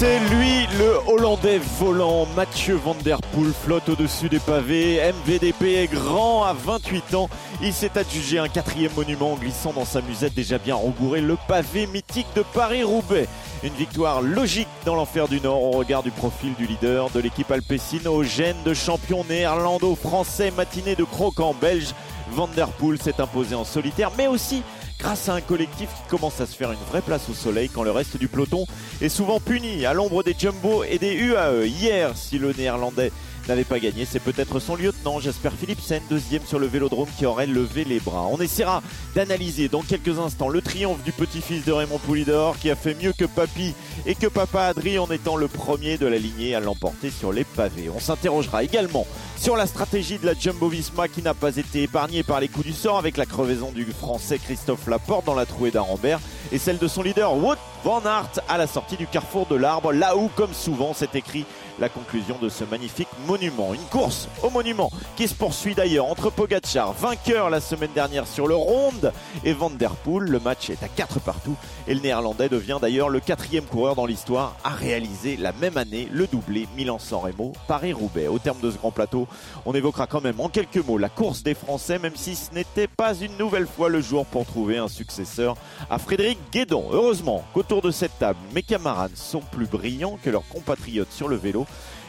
C'est lui le Hollandais volant. Mathieu Van Der Poel flotte au-dessus des pavés. MVDP est grand à 28 ans. Il s'est adjugé un quatrième monument en glissant dans sa musette déjà bien rembourrée, le pavé mythique de Paris-Roubaix. Une victoire logique dans l'enfer du Nord au regard du profil du leader de l'équipe alpécine au gène de champion néerlando-français matinée de croquant belge. Van Der Poel s'est imposé en solitaire, mais aussi grâce à un collectif qui commence à se faire une vraie place au soleil quand le reste du peloton est souvent puni à l'ombre des Jumbo et des UAE. Hier, si le néerlandais n'avait pas gagné, c'est peut-être son lieutenant Jasper Philipsen, deuxième sur le vélodrome, qui aurait levé les bras. On essaiera d'analyser dans quelques instants le triomphe du petit-fils de Raymond Poulidor qui a fait mieux que Papy et que Papa Adri en étant le premier de la lignée à l'emporter sur les pavés. On s'interrogera également sur la stratégie de la Jumbo Visma qui n'a pas été épargnée par les coups du sort avec la crevaison du français Christophe Laporte dans la trouée d'Arambert et celle de son leader Wout Van Aert à la sortie du carrefour de l'arbre, là où, comme souvent, c'est écrit la conclusion de ce magnifique monument. Une course au monument qui se poursuit d'ailleurs entre Pogacar, vainqueur la semaine dernière sur le Ronde, et Van. Le match est à 4 partout et le néerlandais devient d'ailleurs le quatrième coureur dans l'histoire à réaliser la même année le doublé Milan-San Remo, Paris-Roubaix. Au terme de ce grand plateau, on évoquera quand même en quelques mots la course des Français, même si ce n'était pas une nouvelle fois le jour pour trouver un successeur à Frédéric Guédon. Heureusement qu'autour de cette table, mes camarades sont plus brillants que leurs compatriotes sur le vélo.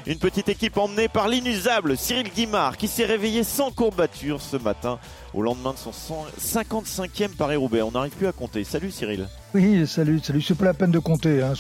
Une petite équipe emmenée par l'inusable Cyril Guimard qui s'est réveillé sans courbature ce matin au lendemain de son 55e Paris-Roubaix. On n'arrive plus à compter. Salut Cyril. Oui, salut, salut. C'est pas la peine de compter. Hein.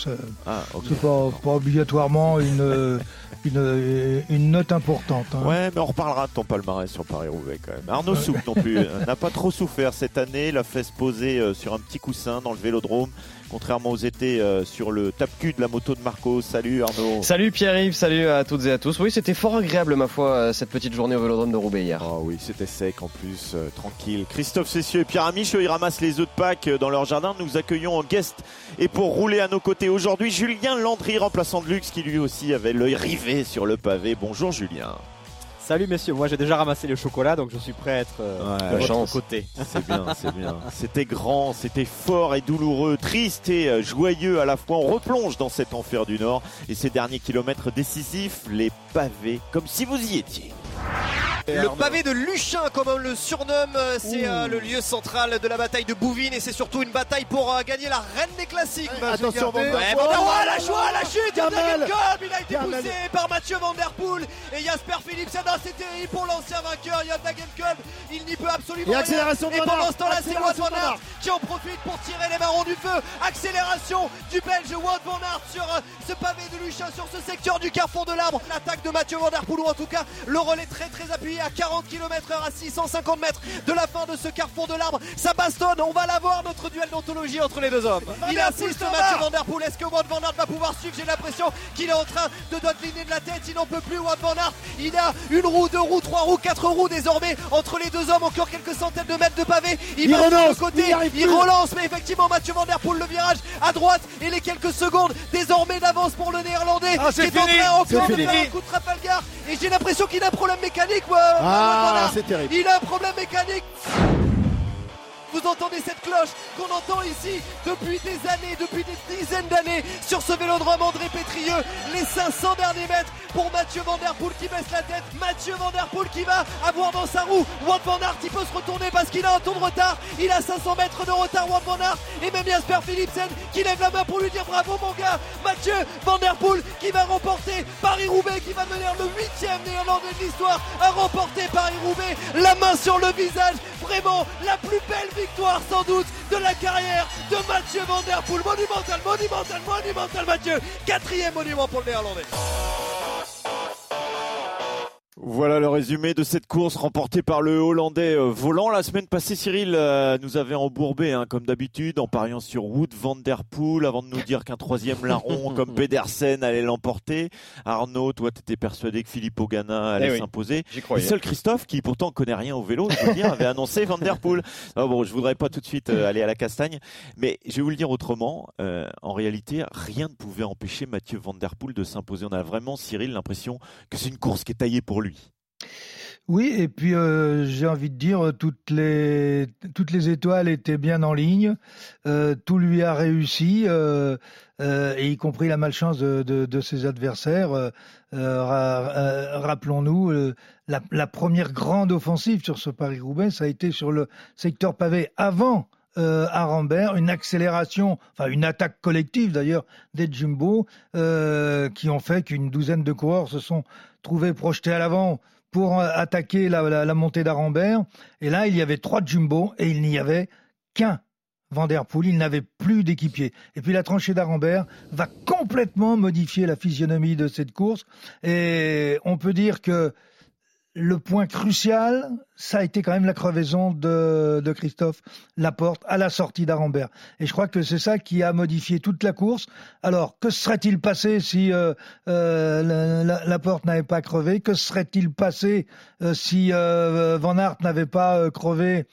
Ah. C'est pas, pas obligatoirement une, une, une note importante. hein. Ouais, mais on reparlera de ton palmarès sur Paris-Roubaix quand même. Arnaud Souk non plus n'a pas trop souffert cette année. Il a fait se poser euh, sur un petit coussin dans le vélodrome, contrairement aux étés euh, sur le tape-cul de la moto de Marco. Salut Arnaud. Salut Pierre-Yves, salut à toutes et à tous. Oui, c'était fort agréable ma foi euh, cette petite journée au Vélodrome de Roubaix hier. Ah oui, c'était sec en plus, euh, tranquille. Christophe Cessieux et Pierre Amiche, eux, ils ramassent les œufs de Pâques dans leur jardin. Nous accueillons en guest et pour rouler à nos côtés aujourd'hui, Julien Landry, remplaçant de luxe, qui lui aussi avait l'œil rivé sur le pavé. Bonjour Julien. Salut messieurs, moi j'ai déjà ramassé le chocolat donc je suis prêt à être euh, Ouais, de votre chance. côté. C'est bien, c'est bien. C'était grand, c'était fort et douloureux, triste et euh, joyeux à la fois. On replonge dans cet enfer du Nord et ces derniers kilomètres décisifs, les pavés, comme si vous y étiez. Le pavé de Luchin, comme on le surnomme, euh, c'est euh, le lieu central de la bataille de Bouvines et c'est surtout une bataille pour euh, gagner la reine des classiques. attention, Van Der Ouais, Poel. Van der Poel, la joie, la chute. Jürgen Kolb, il a été poussé par Mathieu Van Der Poel et Jasper Philipsen. Ah, c'est terrible pour l'ancien vainqueur, Jürgen Kolb. Il n'y peut absolument Et rien. accélération de Et Van pendant ce temps-là, c'est Wout Accélération Van de Van Aert Aert. qui en profite pour tirer les marrons du feu. Accélération du Belge Wout Van Aert sur euh, ce pavé de Luchin, sur ce secteur du carrefour de l'arbre. L'attaque de Mathieu Van Der Poel, ou en tout cas le relais très très appuyé à 40 km/h à 650 mètres de la fin de ce carrefour de l'arbre. Ça bastonne, on va l'avoir notre duel d'anthologie entre les deux hommes. Il insiste Mathieu Van Der Poel. Est-ce que Wout Van Aert va pouvoir suivre? J'ai l'impression qu'il est en train de dodeliner de la tête. Il n'en peut plus Wout Van Aert. Il a une roue, deux roues, trois roues, quatre roues désormais entre les deux hommes. Encore quelques centaines de mètres de pavé. Il, Il va sur relance, le côté, il relance, mais effectivement Mathieu Van Der Poel le virage à droite et les quelques secondes désormais d'avance pour le néerlandais Ah, qui c'est est en train encore de fini. faire un coup de Trafalgar et j'ai l'impression qu'il a un problème mécanique ouais, Ah, Wout Van Aert. c'est terrible. il a un problème mécanique vous entendez cette cloche qu'on entend ici depuis des années, depuis des dizaines d'années sur ce vélodrome André Pétrieux. Les 500 derniers mètres pour Mathieu Van qui baisse la tête. Mathieu Van Der Poel qui va avoir dans sa roue. Wout Van Aert, il peut se retourner parce qu'il a un tour de retard. Il a 500 mètres de retard, Wout Van Aert. Et même Jasper Philipsen qui lève la main pour lui dire bravo mon gars. Mathieu Van Der Poel qui va remporter Paris-Roubaix, qui va mener le huitième néerlandais de l'histoire à remporter Paris-Roubaix. La main sur le visage. Vraiment la plus belle victoire sans doute de la carrière de Mathieu Van Der Poel. Monumental, monumental, monumental Mathieu. Quatrième monument pour le néerlandais. Voilà le résumé de cette course remportée par le Hollandais euh, volant. La semaine passée, Cyril euh, nous avait embourbé, hein, comme d'habitude, en pariant sur Wood van der Poel, avant de nous dire qu'un troisième larron comme Pedersen allait l'emporter. Arnaud, toi, t'étais persuadé que Philippe Ogana allait Eh oui, s'imposer. Croyais. seul Christophe, qui pourtant connaît rien au vélo, je veux dire, avait annoncé Van Der Poel. Bon, je voudrais pas tout de suite euh, aller à la castagne, mais je vais vous le dire autrement. euh, en réalité, rien ne pouvait empêcher Mathieu Van Der Poel de s'imposer. On a vraiment, Cyril, l'impression que c'est une course qui est taillée pour Oui, et puis euh, j'ai envie de dire, toutes les, toutes les étoiles étaient bien en ligne, euh, tout lui a réussi, euh, y compris la malchance de, de, ses adversaires. Ra- Rappelons-nous, la, première grande offensive sur ce Paris-Roubaix, ça a été sur le secteur pavé avant euh, à Rambert, une accélération, enfin une attaque collective d'ailleurs des Jumbo, qui ont fait qu'une douzaine de coureurs se sont trouvés projetés à l'avant pour euh, attaquer la, montée d'Arambert. Et là, il y avait trois Jumbo et il n'y avait qu'un Van. Il n'avait plus d'équipier. Et puis la tranchée d'Arambert va complètement modifier la physionomie de cette course. Et on peut dire que le point crucial, ça a été quand même la crevaison de, de Christophe Laporte à la sortie d'Arambert. Et je crois que c'est ça qui a modifié toute la course. Alors, que serait-il passé si euh, euh, la, la- Laporte n'avait pas crevé? Que serait-il passé euh, si euh, Van Aert n'avait pas euh, crevé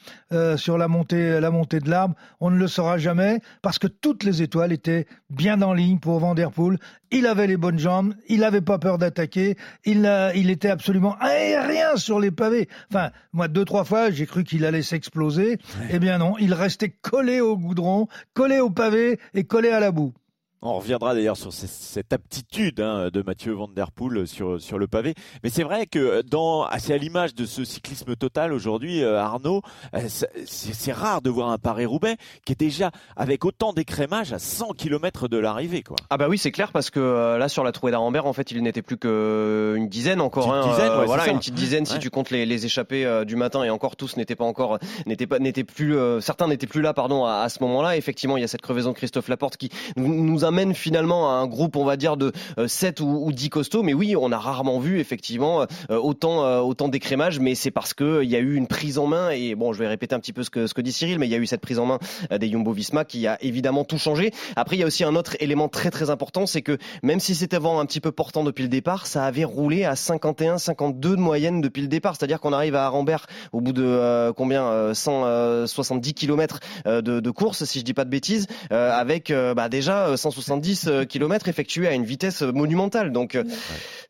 sur la montée, la montée de l'arbre? On ne le saura jamais parce que toutes les étoiles étaient bien en ligne pour Van Der Poel. Il avait les bonnes jambes, il n'avait pas peur d'attaquer, il, il était absolument aérien sur les pavés. Enfin, moi, deux, trois fois, j'ai cru qu'il allait s'exploser. Eh bien non, il restait collé au goudron, collé au pavé et collé à la boue. On reviendra d'ailleurs sur ce- cette aptitude hein, de Mathieu Van Der Poel sur, sur le pavé. Mais c'est vrai que dans, ah, c'est à l'image de ce cyclisme total aujourd'hui, euh, Arnaud, euh, c'est rare de voir un Paris-Roubaix qui est déjà avec autant d'écrémage à 100 km de l'arrivée. quoi. Ah bah oui, c'est clair parce que euh, là sur la trouée d'Arambert, en fait, il n'était plus qu'une dizaine encore. Petite hein, dizaine, ouais, voilà, c'est ça. une petite dizaine si tu comptes les, les échappés euh, du matin et encore tous n'étaient pas encore, n'étaient pas, n'étaient plus, euh, certains n'étaient plus là, pardon, à, à ce moment-là. Effectivement, il y a cette crevaison de Christophe Laporte qui nous, nous amène finalement à un groupe, on va dire de euh, 7 ou, ou 10 costauds. Mais oui, on a rarement vu effectivement euh, autant, euh, autant d'écrémage, mais c'est parce que euh, il y a eu une prise en main et bon, je vais répéter un petit peu ce que ce que dit Cyril, mais il y a eu cette prise en main euh, des Jumbo Visma qui a évidemment tout changé. Après, il y a aussi un autre élément très très important, c'est que même si c'était vent un petit peu portant depuis le départ, ça avait roulé à 51, 52 de moyenne depuis le départ. C'est-à-dire qu'on arrive à Arambert au bout de euh, combien euh, 170 km de, de course, si je dis pas de bêtises, euh, avec euh, bah, déjà euh, 170 km effectués à une vitesse monumentale. Donc euh,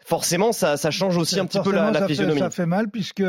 forcément, ça, ça change aussi un petit peu la, la ça fait- physionomie. ça fait mal puisque,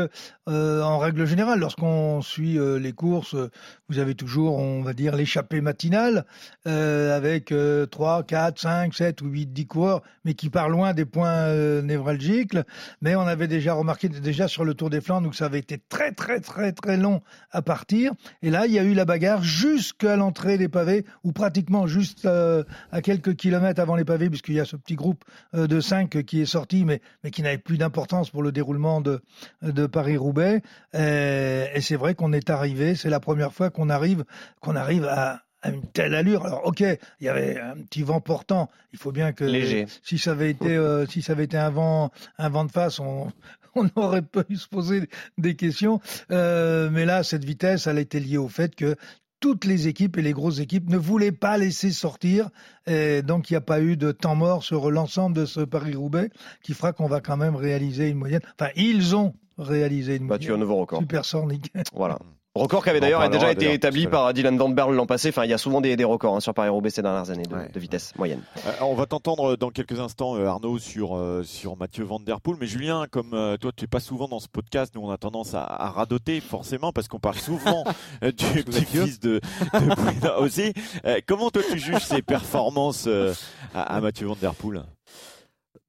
euh, en règle générale, lorsqu'on suit euh, les courses, euh, vous avez toujours, on va dire, l'échappée matinale euh, avec euh, 3, 4, 5, 7 ou 8, 10 coureurs, mais qui part loin des points euh, névralgiques. Mais on avait déjà remarqué déjà sur le Tour des Flandres que ça avait été très, très, très, très long à partir. Et là, il y a eu la bagarre jusqu'à l'entrée des pavés, ou pratiquement juste euh, à quelques kilomètres avant les pavés, puisqu'il y a ce petit groupe euh, de 5 qui est sorti, mais, mais qui n'avait plus d'importance pour le déroulement de, de Paris-Roubaix. Euh, Et, c'est vrai qu'on est arrivé, c'est la première fois qu'on arrive, qu'on arrive à, à une telle allure. Alors, ok, il y avait un petit vent portant. Il faut bien que Léger. si ça avait été, euh, si ça avait été un vent, un vent de face, on, on aurait pu se poser des questions. Euh, mais là, cette vitesse, elle était liée au fait que toutes les équipes et les grosses équipes ne voulaient pas laisser sortir. Et donc, il n'y a pas eu de temps mort sur l'ensemble de ce Paris-Roubaix qui fera qu'on va quand même réaliser une moyenne. Enfin, ils ont réalisé une Battu un moyenne nouveau record. supersonique. Voilà. Record qui avait d'ailleurs déjà été établi par Dylan Van Berle l'an passé. Enfin, il y a souvent des, des records hein, sur Paris-Roubaix ces dernières années de, Ouais. de vitesse moyenne. Euh, on va t'entendre dans quelques instants, euh, Arnaud, sur, euh, sur Mathieu Van Der Poel. Mais Julien, comme euh, toi, tu es pas souvent dans ce podcast, nous, on a tendance à, à radoter, forcément, parce qu'on parle souvent euh, du petit-fils de, de aussi. Euh, comment, toi, tu juges ses performances euh, à, à Mathieu Van Der Poel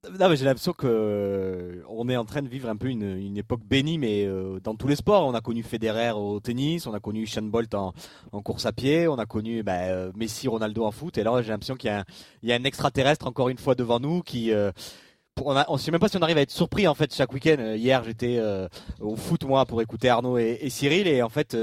Non, mais j'ai l'impression que euh, on est en train de vivre un peu une, époque bénie, mais euh, dans tous les sports. On a connu Federer au tennis, on a connu Usain Bolt en, course à pied, on a connu bah, euh, Messi, Ronaldo en foot. Et là, j'ai l'impression qu'il y, a un- extraterrestre encore une fois devant nous qui on ne sait même pas si on arrive à être surpris en fait chaque week-end. Hier, j'étais au foot moi pour écouter Arnaud et, Cyril et en fait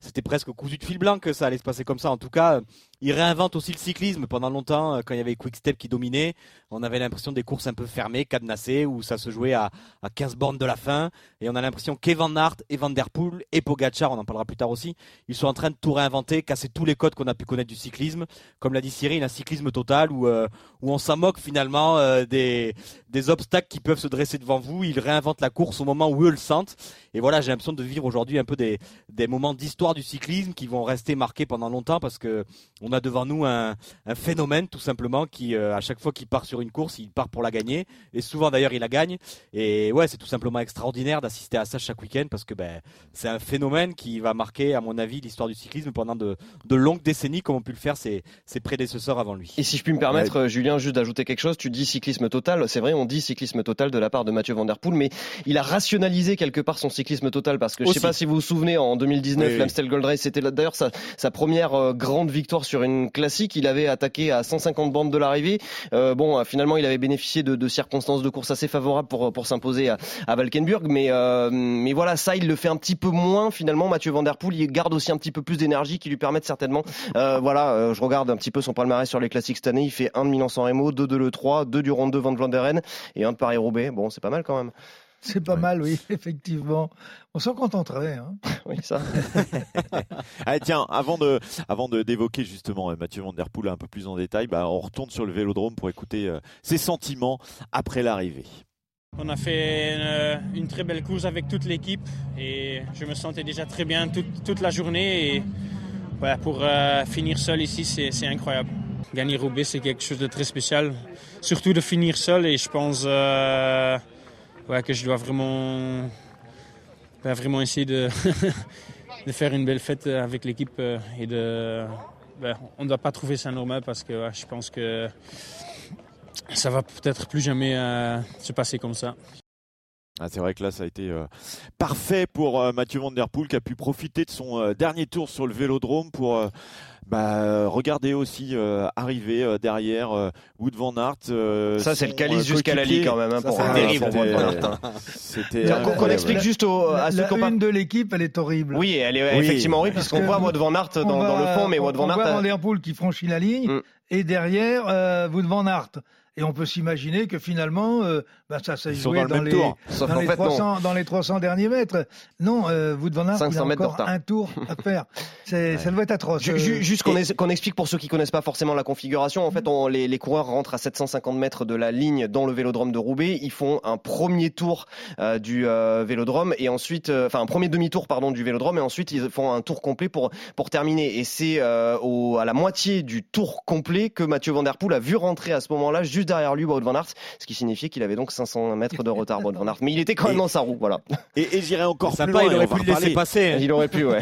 c'était presque cousu de fil blanc que ça allait se passer comme ça. En tout cas, il réinvente aussi le cyclisme. Pendant longtemps, quand il y avait Quick-Step qui dominait, on avait l'impression des courses un peu fermées, cadenassées, où ça se jouait à, à 15 bornes de la fin. Et on a l'impression qu'Evan Aert et Van Der Poel et Pogacar, on en parlera plus tard aussi, ils sont en train de tout réinventer, casser tous les codes qu'on a pu connaître du cyclisme. Comme l'a dit Cyril, un cyclisme total où, où on s'en moque finalement des, des obstacles qui peuvent se dresser devant vous. Ils réinventent la course au moment où eux le sentent. Et voilà, j'ai l'impression de vivre aujourd'hui un peu des, des moments d'histoire du cyclisme qui vont rester marqués pendant longtemps parce que on a devant nous un, un phénomène tout simplement qui, euh, à chaque fois qu'il part sur une course, il part pour la gagner. Et souvent d'ailleurs, il la gagne. Et ouais, c'est tout simplement extraordinaire d'assister à ça chaque week-end parce que ben, c'est un phénomène qui va marquer, à mon avis, l'histoire du cyclisme pendant de, de, longues décennies, comme ont pu le faire ses, ses, prédécesseurs avant lui. Et si je puis me permettre, ouais. Julien, juste d'ajouter quelque chose, tu dis cyclisme total. C'est vrai, on dit cyclisme total de la part de Mathieu Van Der Poel, mais il a rationalisé quelque part son cyclisme total parce que je sais pas si vous vous souvenez en 2019 oui, l'Amstel Gold Race c'était d'ailleurs sa, sa, première euh, grande victoire sur une classique. Il avait attaqué à 150 bandes de l'arrivée. Euh, bon euh, finalement il avait bénéficié de, de, circonstances de course assez favorables pour pour s'imposer à, à, Valkenburg. Mais euh, mais voilà ça il le fait un petit peu moins finalement. Mathieu Van Der Poel il garde aussi un petit peu plus d'énergie qui lui permettent certainement euh, voilà je regarde un petit peu son palmarès sur les classiques cette année. Il fait un de Milan-San Remo deux de l'E3 deux du Ronde de Van Vlanderen et un de Paris-Roubaix. Bon c'est pas mal quand même c'est pas ouais. mal, oui, effectivement. On s'en contenterait. Hein. oui, ça. Allez, tiens, avant de, avant de d'évoquer justement euh, Mathieu Van Der Poel un peu plus en détail, bah, on retourne sur le Vélodrome pour écouter euh, ses sentiments après l'arrivée. On a fait une, euh, une, très belle course avec toute l'équipe et je me sentais déjà très bien toute, toute la journée et ouais, pour euh, finir seul ici, c'est incroyable. Gagner Roubaix, c'est quelque chose de très spécial, surtout de finir seul et je pense euh, ouais, que je dois vraiment, ben, vraiment essayer de, de faire une belle fête avec l'équipe et de, ben, on ne doit pas trouver ça normal parce que ouais, je pense que ça va peut-être plus jamais euh, se passer comme ça. Ah, c'est vrai que là, ça a été euh, parfait pour euh, Mathieu Van Der Poel qui a pu profiter de son euh, dernier tour sur le Vélodrome pour euh, bah, regarder aussi arriver derrière Wood Van Aert. ça, c'est le calice jusqu'à la Ligue quand même hein, pour, terrible, pour Wood Van Aert. C'était qu'on explique juste au, à ceux la une de l'équipe, elle est horrible. Oui, elle est oui. effectivement horrible puisqu'on voit Wood Van Aert dans, dans, le fond, mais Wood Van Aert. On voit Van Der Poel qui franchit la ligne mm. et derrière euh, Wood Van Aert. Et on peut s'imaginer que finalement, euh, bah ça s'est joué dans, dans, les, dans, les 300, dans, les, 300, derniers mètres. Non, euh, vous devant Aert, il a encore un tour à faire. Ouais. Ça doit être atroce. Juste qu'on qu explique pour ceux qui connaissent pas forcément la configuration. En fait, on, les, les, coureurs rentrent à 750 mètres de la ligne dans le Vélodrome de Roubaix. Ils font un premier tour euh, du euh, Vélodrome et ensuite, euh, enfin un premier demi-tour pardon du Vélodrome et ensuite ils font un tour complet pour pour terminer. Et c'est euh, à la moitié du tour complet que Mathieu Van Der Poel a vu rentrer à ce moment-là juste derrière lui Wout van Aert, ce qui signifiait qu'il avait donc 500 mètres de retard Wout van Aert. Mais il était quand même et, dans sa roue, voilà. Et, et j'irai encore Sympa, plus loin. Il aurait pu le laisser passer. Il aurait pu, ouais.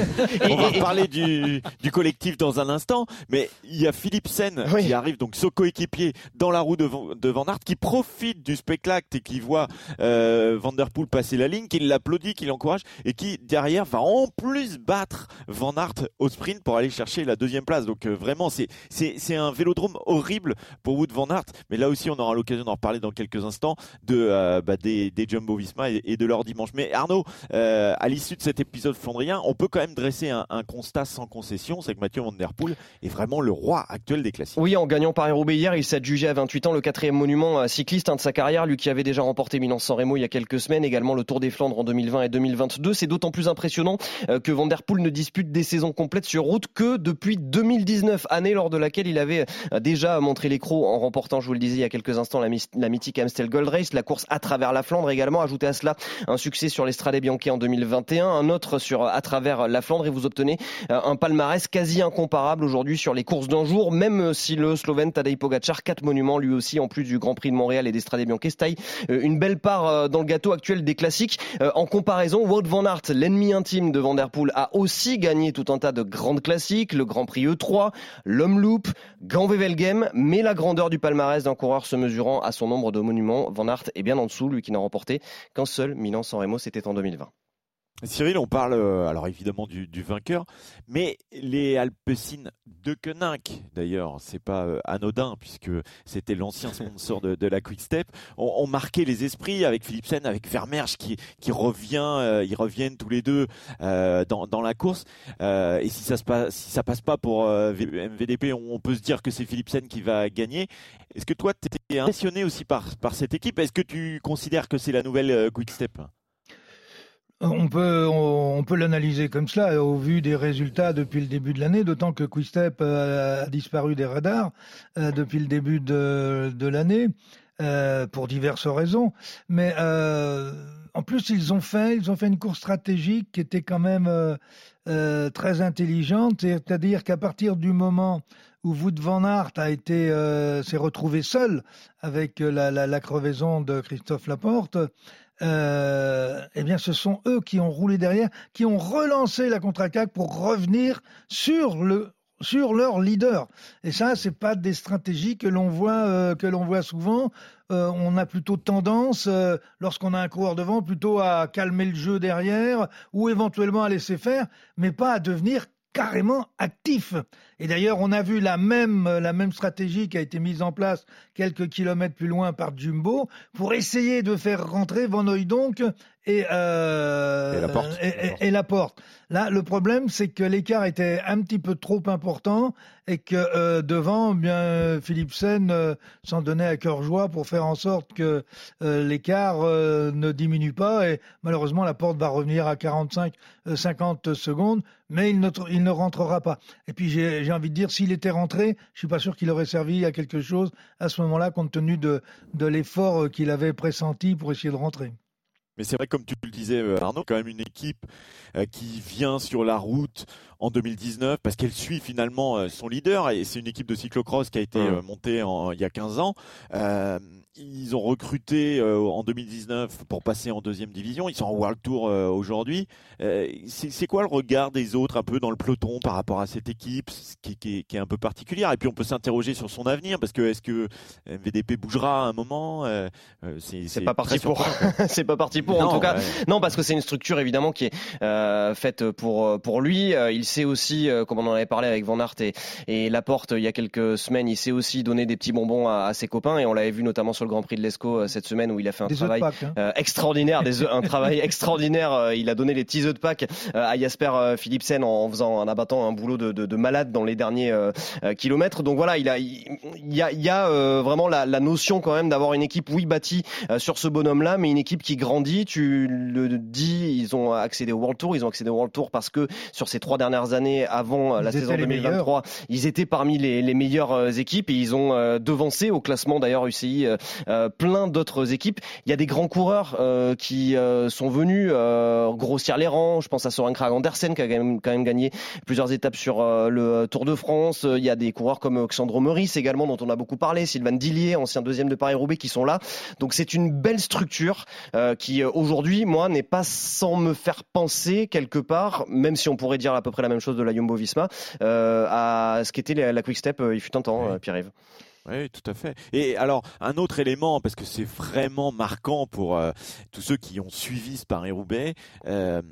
on va parler du, du collectif dans un instant, mais il y a Philippe Sen oui. qui arrive, donc son coéquipier, dans la roue de, de Van Aert, qui profite du spectacle et qui voit euh, Van Der Poel passer la ligne, qui l'applaudit, qui l'encourage et qui derrière va en plus battre Van Aert au sprint pour aller chercher la deuxième place. Donc euh, vraiment, c'est c'est un vélodrome horrible pour Wood Van Aert, mais là aussi on aura l'occasion d'en reparler dans quelques instants de euh, bah, des, des, Jumbo Visma et, de leur dimanche. Mais Arnaud, euh, à l'issue de cet épisode flandrien, on peut quand même dresser un, constat sans concession, c'est que Mathieu Van Der Poel est vraiment le roi actuel des classiques. Oui, en gagnant Paris-Roubaix hier, il adjugé à 28 ans le quatrième monument cycliste hein, de sa carrière, lui qui avait déjà remporté Milan-San Remo il y a quelques semaines, également le Tour des Flandres en 2020 et 2022. C'est d'autant plus impressionnant euh, que Van Der Poel ne dispute des saisons complètes sur route que depuis 2019, année lors de laquelle il avait déjà montré les crocs en remportant, je vous le disais il y a quelques instants, la, mythique Amstel Gold Race, la course à travers la Flandre également. Ajoutez à cela un succès sur l'Estrade Bianchi en 2021, un autre sur à travers la Flandre et vous obtenez un palmarès quasi incomparable aujourd'hui sur les courses d'un jour, même si le Slovène Tadej Pogacar, quatre monuments lui aussi en plus du Grand Prix de Montréal et d'Estrade Bianchi, se taille une belle part dans le gâteau actuel des classiques. En comparaison, Wout van Aert, l'ennemi intime de Van Der Poel, a aussi gagné tout un tas de grandes classiques, le Grand Prix E3, l'Homme-Loop, Gand-Wevelgem, mais la grandeur du palmarès d'un coureur se mesurant à son nombre de monuments, Van Aert est bien en dessous, lui qui n'a remporté qu'un seul Milan-San Remo, c'était en 2020. Cyril, on parle euh, alors évidemment du, vainqueur, mais les Alpecin de Koenig, d'ailleurs, c'est pas euh, anodin puisque c'était l'ancien sponsor de, la Quick Step, ont, marqué les esprits avec Philipsen, avec Vermersch qui, qui revient, euh, ils reviennent tous les deux dans, la course. et si ça se passe, si ça passe pas pour MVDP, on, peut se dire que c'est Philipsen qui va gagner. Est-ce que toi, tu impressionné aussi par, par cette équipe? Est-ce que tu considères que c'est la nouvelle Quick Step on peut, on, peut l'analyser comme cela au vu des résultats depuis le début de l'année, d'autant que Quistep euh, a disparu des radars euh, depuis le début de, de l'année euh, pour diverses raisons. Mais en plus, ils ont fait, une course stratégique qui était quand même très intelligente, c'est-à-dire qu'à partir du moment où Wout van Aert a été s'est retrouvé seul avec la, la, crevaison de Christophe Laporte, euh, eh bien, ce sont eux qui ont roulé derrière, qui ont relancé la contre-attaque pour revenir sur le sur leur leader. Et ça, c'est pas des stratégies que l'on voit euh, que l'on voit souvent. Euh, on a plutôt tendance, lorsqu'on a un coureur devant, plutôt à calmer le jeu derrière ou éventuellement à laisser faire, mais pas à devenir carrément actif. Et d'ailleurs, on a vu la même, la même stratégie qui a été mise en place quelques kilomètres plus loin par Jumbo pour essayer de faire rentrer Van Hooydonk et, euh, et, la porte. Et, la porte. Là, le problème, c'est que l'écart était un petit peu trop important et que euh, devant, bien Philipsen euh, s'en donnait à cœur joie pour faire en sorte que euh, l'écart euh, ne diminue pas. Et malheureusement, la porte va revenir à 45-50 secondes, mais il ne, il ne rentrera pas. Et puis, j'ai envie de dire, s'il était rentré, je suis pas sûr qu'il aurait servi à quelque chose à ce moment-là, compte tenu de, de l'effort qu'il avait pressenti pour essayer de rentrer. Mais c'est vrai, comme tu le disais, euh, Arnaud, quand même une équipe euh, qui vient sur la route en 2019 parce qu'elle suit finalement euh, son leader et c'est une équipe de cyclocross qui a été montée il y a 15 ans ils ont recruté euh, en 2019 pour passer en deuxième division. Ils sont en World Tour euh, aujourd'hui. Euh, c'est quoi le regard des autres un peu dans le peloton par rapport à cette équipe qui, qui, qui est un peu particulière? Et puis on peut s'interroger sur son avenir parce que est-ce que MVDP bougera à un moment C'est pas parti pour. c'est pas parti pour en tout cas. Non parce que c'est une structure évidemment qui est faite pour pour lui. il sait aussi, comme on en avait parlé avec Van Aert et, et Laporte il y a quelques semaines, il sait aussi donner des petits bonbons à, à ses copains et on l'avait vu notamment sur le Grand Prix de l'Esco euh, cette semaine où il a fait un travail hein. euh, extraordinaire, des un travail extraordinaire. Euh, il a donné les petits œufs de Pâques à Jasper Philipsen en faisant, en abattant un boulot de, de, de malade dans les derniers kilomètres. Donc voilà, il a, il y a, il y a vraiment la, la, notion quand même d'avoir une équipe, oui, bâtie sur ce bonhomme-là, mais une équipe qui grandit. Tu le dis, ils ont accédé au World Tour. Ils ont accédé au World Tour parce que sur ces trois dernières années avant la saison 2023, ils étaient parmi les, les meilleures équipes et ils ont devancé au classement d'ailleurs UCI euh, plein d'autres équipes. Il y a des grands coureurs euh, qui euh, sont venus grossir les rangs. Je pense à Soren Krag Andersen qui a quand même, quand même gagné plusieurs étapes sur le Tour de France. Il y a des coureurs comme Alexandre Meurice également dont on a beaucoup parlé, Sylvain Dillier, ancien deuxième de Paris-Roubaix, qui sont là. Donc c'est une belle structure qui aujourd'hui, moi, n'est pas sans me faire penser quelque part, même si on pourrait dire à peu près la même chose de la Jumbo-Visma, à ce qu'était la, Quick Step il fut un temps, Pierre-Yves. Oui, tout à fait. Et alors, un autre élément, parce que c'est vraiment marquant pour euh, tous ceux qui ont suivi ce Paris-Roubaix, euh,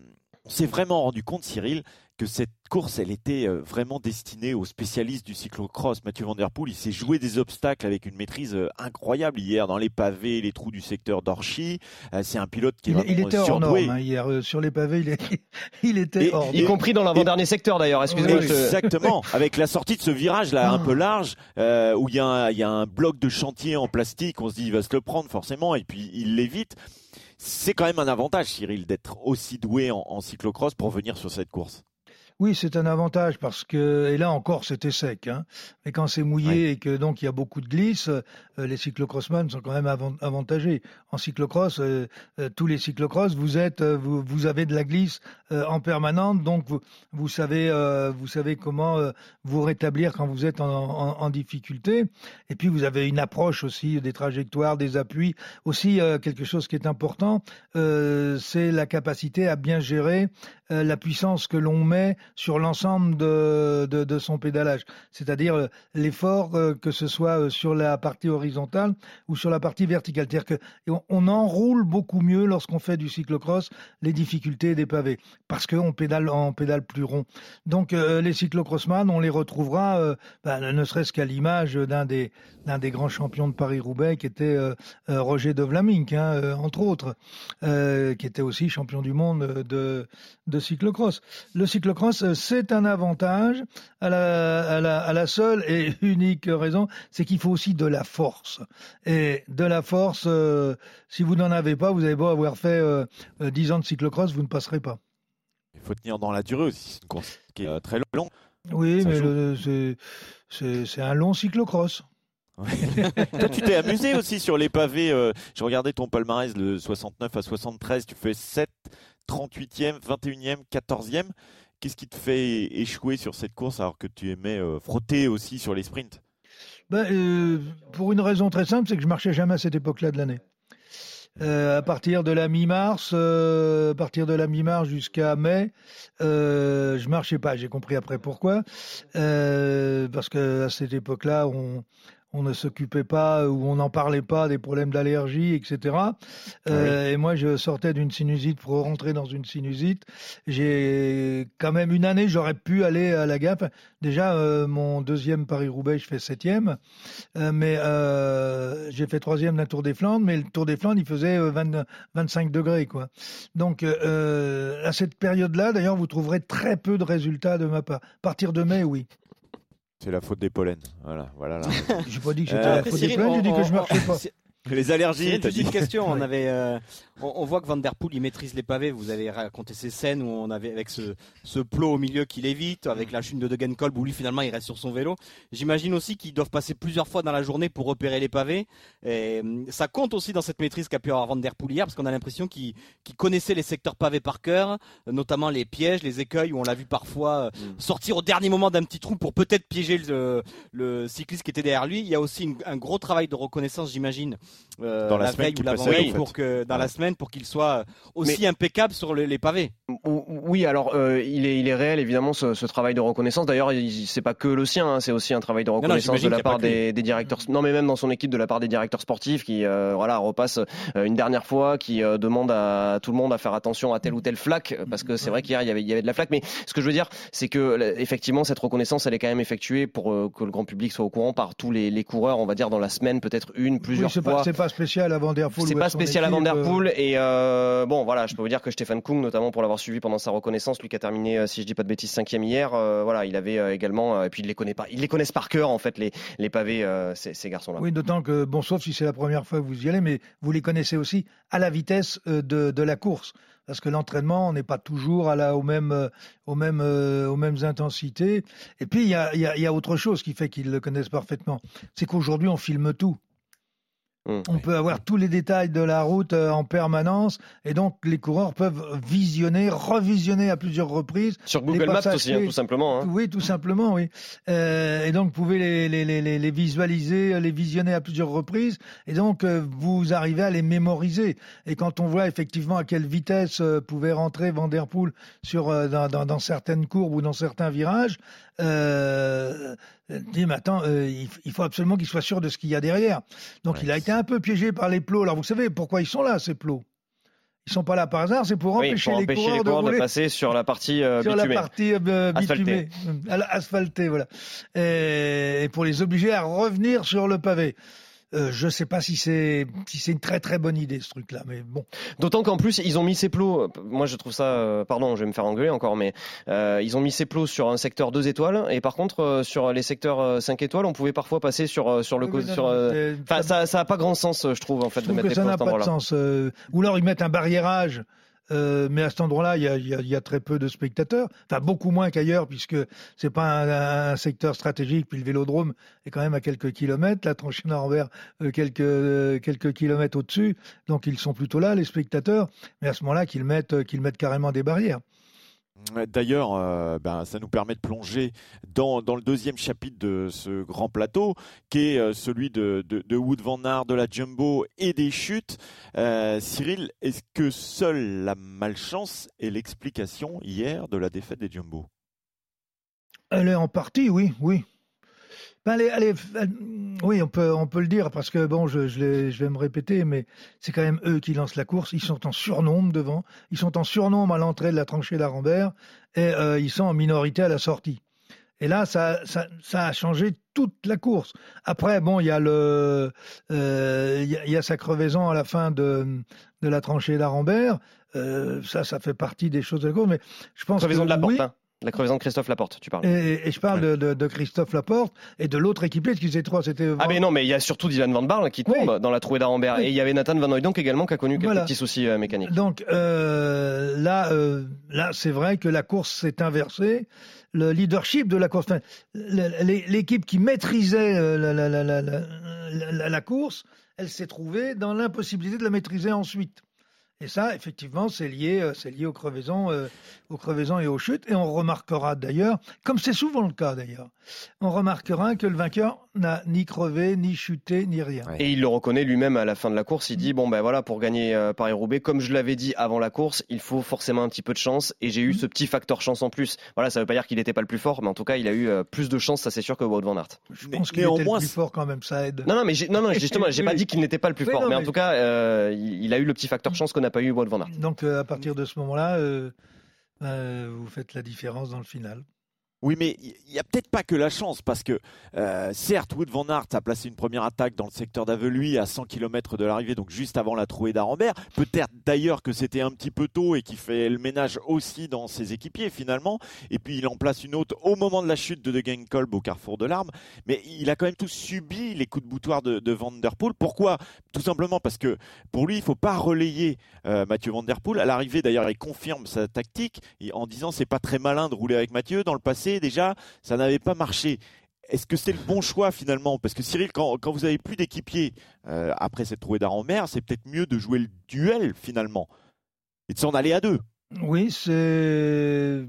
on s'est vraiment rendu compte, Cyril, que cette course, elle était euh, vraiment destinée aux spécialistes du cyclocross. Mathieu Van Der Poel, il s'est joué des obstacles avec une maîtrise euh, incroyable hier dans les pavés, les trous du secteur d'Orchy. Euh, c'est un pilote qui est il, il était hors norme hein, hier sur les pavés. Il, est, il était hors y compris dans l'avant-dernier secteur d'ailleurs. Excusez-moi. Exactement. avec la sortie de ce virage là un ah. peu large où il y, a un, il y a un bloc de chantier en plastique. On se dit il va se le prendre forcément et puis il l'évite. C'est quand même un avantage, Cyril, d'être aussi doué en, en cyclocross pour venir sur cette course. Oui, c'est un avantage parce que, et là encore, c'était sec. Hein, mais quand c'est mouillé et que donc il y a beaucoup de glisse, euh, les cyclocrossman sont quand même avantagés. En cyclocross, euh, euh, tous les cyclocross, vous êtes, vous, vous avez de la glisse en permanente, donc vous, vous savez, vous savez comment vous rétablir quand vous êtes en, en, en, difficulté. Et puis vous avez une approche aussi des trajectoires, des appuis. Aussi quelque chose qui est important, c'est la capacité à bien gérer la puissance que l'on met sur l'ensemble de, de, son pédalage, c'est-à-dire l'effort que ce soit sur la partie horizontale ou sur la partie verticale. C'est-à-dire qu'on on enroule beaucoup mieux lorsqu'on fait du cyclocross les difficultés des pavés, parce qu'on pédale en pédale plus rond. Donc les cyclocrossman, on les retrouvera, ben, ne serait-ce qu'à l'image d'un des, d'un des grands champions de Paris-Roubaix qui était Roger de Vlaming, hein, entre autres, qui était aussi champion du monde de, de cyclocross. Le cyclocross, c'est un avantage à la, à, la, à la, seule et unique raison, c'est qu'il faut aussi de la force. Et de la force, euh, si vous n'en avez pas, vous avez beau avoir fait euh, 10 ans de cyclocross, vous ne passerez pas. Il faut tenir dans la durée aussi, c'est une course qui est euh, très longue. Oui, mais c'est un long cyclocross. Toi, tu t'es amusé aussi sur les pavés. Euh, je regardais ton palmarès de 69 à 73. Tu fais 7, 38e, 21e, 14e. Qu'est-ce qui te fait échouer sur cette course alors que tu aimais euh, frotter aussi sur les sprints? Ben, euh, Pour une raison très simple, c'est que je marchais jamais à cette époque-là de l'année. à partir de la mi-mars, à partir de la mi-mars jusqu'à mai, je marchais pas. J'ai compris après pourquoi, parce que à cette époque-là, on, on ne s'occupait pas ou on n'en parlait pas des problèmes d'allergie, etc. Euh, et moi, je sortais d'une sinusite pour rentrer dans une sinusite. J'ai quand même une année, j'aurais pu aller à la gaffe. Déjà, euh, mon deuxième Paris-Roubaix, je fais septième, euh, mais j'ai fait troisième d'un Tour des Flandres, mais le Tour des Flandres, il faisait 25 degrés, quoi. Donc, à cette période-là, d'ailleurs, vous trouverez très peu de résultats de ma part. À partir de mai, oui. C'est la faute des pollens. Voilà, voilà. j'ai pas dit que c'était la faute des pollens, j'ai dit que je marchais pas. Les allergies. C'est une petite question. On avait, euh, on, voit que Van Der Poel il maîtrise les pavés. Vous avez raconté ces scènes où on avait avec ce, ce plot au milieu qu'il évite, avec la chute de Degenkolb où lui finalement il reste sur son vélo. J'imagine aussi qu'ils doivent passer plusieurs fois dans la journée pour repérer les pavés. Et hum, ça compte aussi dans cette maîtrise qu'a pu avoir Van Der Poel hier, parce qu'on a l'impression qu'il connaissait les secteurs pavés par cœur, notamment les pièges, les écueils où on l'a vu parfois euh, mm. sortir au dernier moment d'un petit trou pour peut-être piéger le, le, cycliste qui était derrière lui. Il y a aussi un gros travail de reconnaissance, j'imagine euh, dans la, semaine pour que dans la semaine pour qu'il soit aussi impeccable sur les pavés. Oui, alors euh, il est il est réel évidemment ce, travail de reconnaissance. D'ailleurs, c'est pas que le sien, hein, c'est aussi un travail de reconnaissance de la part des, directeurs. Non, mais même dans son équipe de la part des directeurs sportifs qui euh, voilà repasse une dernière fois, qui demande à tout le monde à faire attention à telle ou telle flaque parce que c'est vrai qu'hier il y avait il y avait de la flaque. Mais ce que je veux dire, c'est que effectivement cette reconnaissance elle est quand même effectuée pour que le grand public soit au courant par tous les, coureurs, on va dire dans la semaine peut-être une plusieurs fois spécial à Vanderpool. C'est pas spécial à Vanderpool. Euh. Et euh, bon, voilà, je peux vous dire que Stéphane Kung, notamment pour l'avoir suivi pendant sa reconnaissance, lui qui a terminé, euh, si je dis pas de bêtises, cinquième hier, voilà, il avait également, et puis il les connaît pas, ils les connaissent par cœur en fait les, les pavés, ces, garçons-là. Oui, d'autant que bon, sauf si c'est la première fois que vous y allez, mais vous les connaissez aussi à la vitesse de, de la course parce que l'entraînement n'est pas toujours à la, aux, mêmes, aux, mêmes, aux mêmes intensités. Et puis, il y a, y a, autre chose qui fait qu'ils le connaissent parfaitement. C'est qu'aujourd'hui, on filme tout. Mmh. On peut avoir tous les détails de la route euh, en permanence et donc les coureurs peuvent visionner, revisionner à plusieurs reprises. Sur Google Maps aussi, hein, tout simplement. Hein. Oui, tout simplement, oui. Euh, et donc vous pouvez les, les, les, les, visualiser, les visionner à plusieurs reprises et donc euh, vous arrivez à les mémoriser. Et quand on voit effectivement à quelle vitesse pouvait rentrer Van Der Poel sur, dans, dans, dans certaines courbes ou dans certains virages, euh, dit mais attends, euh, il, faut absolument qu'il soit sûr de ce qu'il y a derrière. Donc il a été un peu piégé par les plots. Alors vous savez pourquoi ils sont là ces plots? Ils sont pas là par hasard, c'est pour empêcher, les, coureurs de, passer sur la partie euh, sur la partie euh, bitumée, asphaltée, voilà, et pour les obliger à revenir sur le pavé. Euh, je ne sais pas si c'est si c'est une très très bonne idée ce truc-là, mais bon. D'autant qu'en plus ils ont mis ces plots. Moi je trouve ça, euh, pardon, je vais me faire engueuler encore, mais euh, ils ont mis ces plots sur un secteur 2 étoiles et par contre sur les secteurs 5 étoiles, on pouvait parfois passer sur sur le oui, sur. Ça ça a pas grand sens, je trouve en fait de mettre que ça n'a pas de sens. ou alors ils mettent un barriérage euh, mais à cet endroit-là, il y a, très peu de spectateurs, enfin beaucoup moins qu'ailleurs, puisque c'est pas un, secteur stratégique. Puis le Vélodrome est quand même à quelques kilomètres, la tranchée nord-vers euh, quelques euh, quelques kilomètres au-dessus. Donc ils sont plutôt là, les spectateurs. Mais à ce moment-là, qu'ils mettent qu'ils mettent carrément des barrières. D'ailleurs, euh, ben, ça nous permet de plonger dans, le deuxième chapitre de ce grand plateau, qui est euh, celui de, Wood Van Aert, de la Jumbo et des chutes. Euh, Cyril, est-ce que seule la malchance est l'explication hier de la défaite des Jumbo? Elle est en partie, oui, oui. Ben, elle est- elle- oui, on peut, on peut le dire parce que bon, je, je, l'ai- je vais me répéter, mais c'est quand même eux qui lancent la course. Ils sont en surnombre devant, ils sont en surnombre à l'entrée de la tranchée d'Arambert et euh, ils sont en minorité à la sortie. Et là, ça, ça, ça a changé toute la course. Après, bon, il y a le, euh, il y, a- il y a sa crevaison à la fin de, de la tranchée d'Arambert. Euh, ça, ça fait partie des choses de la course, mais je pense Crevaison que de la oui, hein. La crevaison de Christophe Laporte, tu parles. et, et je parle de, de- de Christophe Laporte et de l'autre équipier, parce qu'ils étaient trois. C'était Ah mais non, mais il y a surtout Dylan Van Barle qui tombe Oui. dans la trouée d'Arambert. Oui. Et il y avait Nathan Van Hooydonk également qui a connu quelques Voilà. petits soucis euh, mécaniques. Donc euh, là, euh, là, c'est vrai que la course s'est inversée. Le leadership de la course, enfin, l'équipe qui maîtrisait la course, elle s'est trouvée dans l'impossibilité de la maîtriser ensuite. Et ça, effectivement, c'est lié, euh, c'est lié aux crevaisons, euh, aux crevaisons et aux chutes. Et on remarquera d'ailleurs, comme c'est souvent le cas d'ailleurs, on remarquera que le vainqueur n'a ni crevé, ni chuté, ni rien. Et il le reconnaît lui-même à la fin de la course. Il dit bon ben voilà pour gagner euh, Paris-Roubaix, comme je l'avais dit avant la course, il faut forcément un petit peu de chance. Et j'ai eu ce petit facteur chance en plus. Voilà, ça veut pas dire qu'il n'était pas le plus fort, mais en tout cas il a eu euh, plus de chance, ça c'est sûr que Wout van Aert. Je Mais- pense qu'il était néanmoins, le plus fort quand même, ça aide. Non non mais non non justement j'ai pas dit qu'il n'était pas le plus fort, non, mais en tout cas euh, il, il a eu le petit facteur chance qu'on n'a pas eu Wout van Aert. Donc euh, à partir de ce moment-là, euh, euh, vous faites la différence dans le final. Oui, mais il n'y a peut-être pas que la chance, parce que euh, certes, Wood Van Aert a placé une première attaque dans le secteur d'Aveluy à 100 km de l'arrivée, donc juste avant la trouée d'Arambert. Peut-être d'ailleurs que c'était un petit peu tôt et qu'il fait le ménage aussi dans ses équipiers finalement. Et puis il en place une autre au moment de la chute de De Genkolb au carrefour de l'Arme. Mais il a quand même tous subi les coups de boutoir de, de Van Der Poel. Pourquoi? Tout simplement parce que pour lui, il faut pas relayer euh, Mathieu Van Der Poel. À l'arrivée, d'ailleurs, il confirme sa tactique en disant c'est pas très malin de rouler avec Mathieu. Dans le passé, déjà, ça n'avait pas marché. Est-ce que c'est le bon choix finalement? Parce que Cyril, quand, quand vous avez plus d'équipiers euh, après cette trouée d'Arambert, c'est peut-être mieux de jouer le duel finalement et de s'en aller à deux. Oui, c'est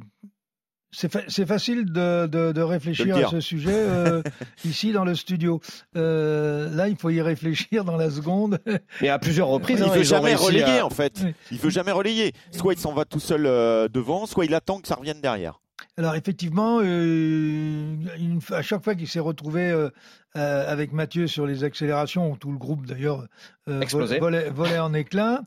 c'est fa- c'est facile de, de- de réfléchir De à ce sujet euh, ici dans le studio. Euh, là, il faut y réfléchir dans la seconde. Mais à plusieurs reprises, il hein, veut jamais relayer à- en fait. Oui. Il veut jamais relayer. Soit il s'en va tout seul euh, devant, soit il attend que ça revienne derrière. Alors effectivement, euh, une à chaque fois qu'il s'est retrouvé euh, euh, avec Mathieu sur les accélérations, où tout le groupe d'ailleurs volait, volait en éclats,